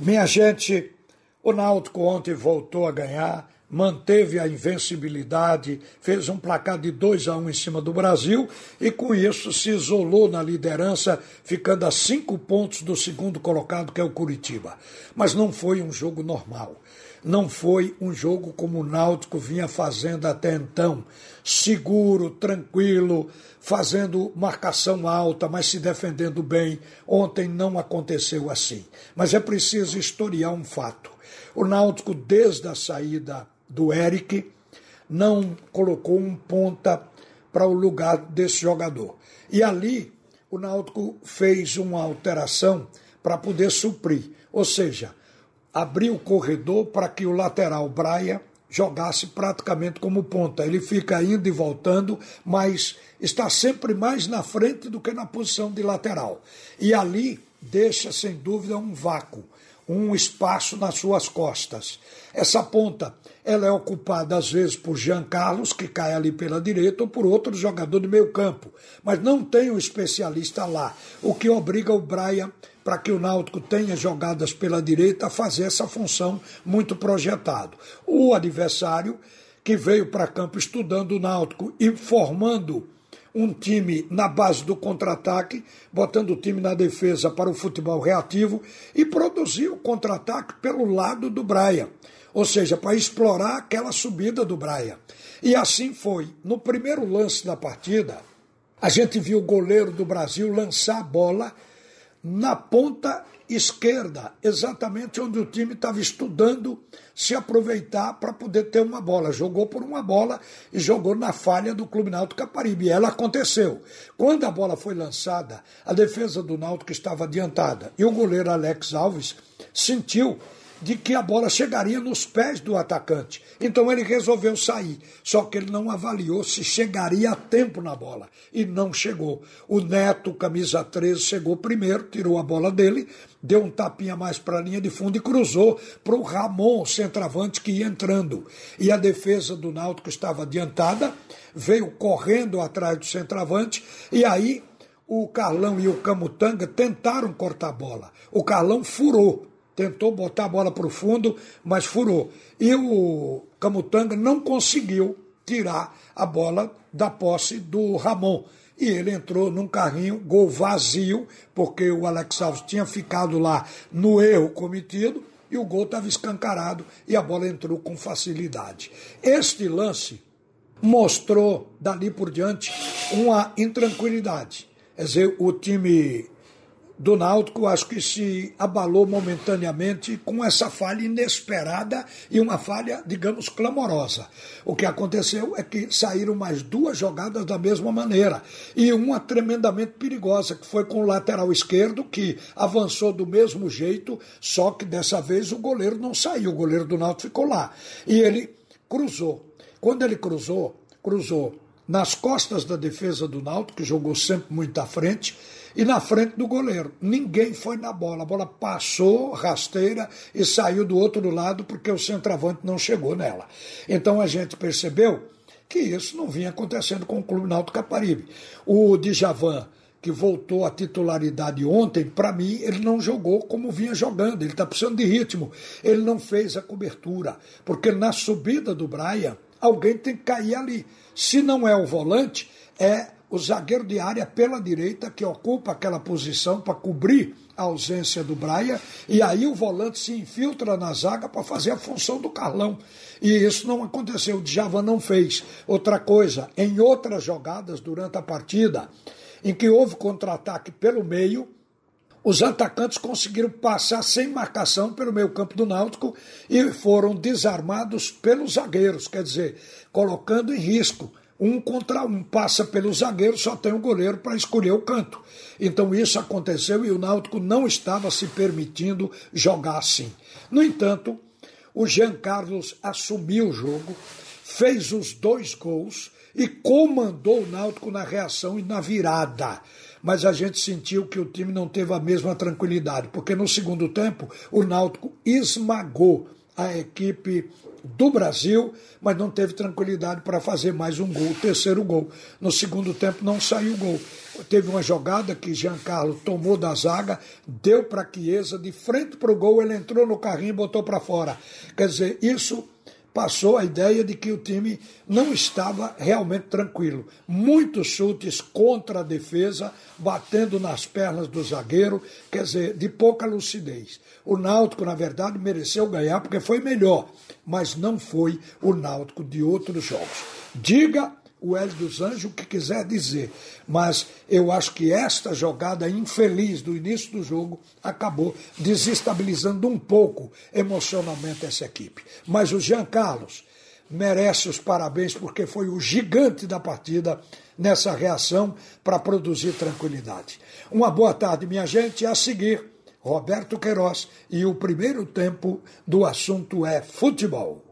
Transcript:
Minha gente, o Náutico ontem voltou a ganhar, manteve a invencibilidade, fez um placar de 2 a 1 um em cima do Brasil e com isso se isolou na liderança, ficando a cinco pontos do segundo colocado, que é o Curitiba. Mas não foi um jogo normal. Não foi um jogo como o Náutico vinha fazendo até então, seguro, tranquilo, fazendo marcação alta, mas se defendendo bem. Ontem não aconteceu assim. Mas é preciso historiar um fato. O Náutico, desde a saída do Eric, não colocou um ponta para o lugar desse jogador. E ali o Náutico fez uma alteração para poder suprir. Ou seja, abriu o corredor para que o lateral Braia jogasse praticamente como ponta. Ele fica indo e voltando, mas está sempre mais na frente do que na posição de lateral. E ali deixa, sem dúvida, um vácuo, um espaço nas suas costas. Essa ponta ela é ocupada às vezes por Jean Carlos, que cai ali pela direita, ou por outro jogador de meio campo. Mas não tem um especialista lá, o que obriga o Brian para que o Náutico tenha jogadas pela direita a fazer essa função muito projetado. O adversário que veio para campo estudando o Náutico e formando um time na base do contra-ataque, botando o time na defesa para o futebol reativo e produziu o contra-ataque pelo lado do Braia, ou seja, para explorar aquela subida do Braia. E assim foi. No primeiro lance da partida, a gente viu o goleiro do Brasil lançar a bola na ponta esquerda, exatamente onde o time estava estudando se aproveitar para poder ter uma bola. Jogou por uma bola e jogou na falha do Clube Náutico Caparibe. E ela aconteceu. Quando a bola foi lançada, a defesa do Náutico estava adiantada e o goleiro Alex Alves sentiu de que a bola chegaria nos pés do atacante. Então ele resolveu sair, só que ele não avaliou se chegaria a tempo na bola e não chegou. O Neto, camisa 13, chegou primeiro, tirou a bola dele, deu um tapinha mais para a linha de fundo e cruzou para o Ramon, centroavante que ia entrando. E a defesa do Náutico estava adiantada, veio correndo atrás do centroavante e aí o Carlão e o Camutanga tentaram cortar a bola. O Carlão furou tentou botar a bola para o fundo, mas furou. E o Camutanga não conseguiu tirar a bola da posse do Ramon. E ele entrou num carrinho, gol vazio, porque o Alex Alves tinha ficado lá no erro cometido e o gol estava escancarado e a bola entrou com facilidade. Este lance mostrou dali por diante uma intranquilidade. Quer dizer, o time do Náutico, acho que se abalou momentaneamente com essa falha inesperada e uma falha, digamos, clamorosa. O que aconteceu é que saíram mais duas jogadas da mesma maneira e uma tremendamente perigosa, que foi com o lateral esquerdo, que avançou do mesmo jeito, só que dessa vez o goleiro não saiu, o goleiro do Náutico ficou lá. E ele cruzou. Quando ele cruzou, cruzou nas costas da defesa do Náutico, que jogou sempre muito à frente, e na frente do goleiro. Ninguém foi na bola. A bola passou rasteira e saiu do outro lado porque o centroavante não chegou nela. Então a gente percebeu que isso não vinha acontecendo com o Clube Náutico Caparibe. O Djavan que voltou à titularidade ontem, para mim, ele não jogou como vinha jogando, ele está precisando de ritmo. Ele não fez a cobertura, porque na subida do Brian, alguém tem que cair ali. Se não é o volante, é o zagueiro de área pela direita, que ocupa aquela posição para cobrir a ausência do Braia, e aí o volante se infiltra na zaga para fazer a função do Carlão. E isso não aconteceu, o Djavan não fez. Outra coisa, em outras jogadas durante a partida, em que houve contra-ataque pelo meio, os atacantes conseguiram passar sem marcação pelo meio campo do Náutico e foram desarmados pelos zagueiros, quer dizer, colocando em risco um contra um, passa pelo zagueiro, só tem o goleiro para escolher o canto. Então isso aconteceu e o Náutico não estava se permitindo jogar assim. No entanto, o Jean Carlos assumiu o jogo, fez os dois gols e comandou o Náutico na reação e na virada. Mas a gente sentiu que o time não teve a mesma tranquilidade, porque no segundo tempo o Náutico esmagou a equipe do Brasil, mas não teve tranquilidade para fazer mais um gol, o terceiro gol. No segundo tempo não saiu gol. Teve uma jogada que Giancarlo tomou da zaga, deu para Chiesa, de frente para o gol, ele entrou no carrinho e botou para fora. Quer dizer, isso passou a ideia de que o time não estava realmente tranquilo. Muitos chutes contra a defesa, batendo nas pernas do zagueiro, quer dizer, de pouca lucidez. O Náutico, na verdade, mereceu ganhar porque foi melhor, mas não foi o Náutico de outros jogos. Diga o Hélio dos Anjos o que quiser dizer, mas eu acho que esta jogada infeliz do início do jogo acabou desestabilizando um pouco emocionalmente essa equipe. Mas o Jean Carlos merece os parabéns porque foi o gigante da partida nessa reação para produzir tranquilidade. Uma boa tarde, minha gente. A seguir, Roberto Queiroz e o primeiro tempo do assunto é futebol.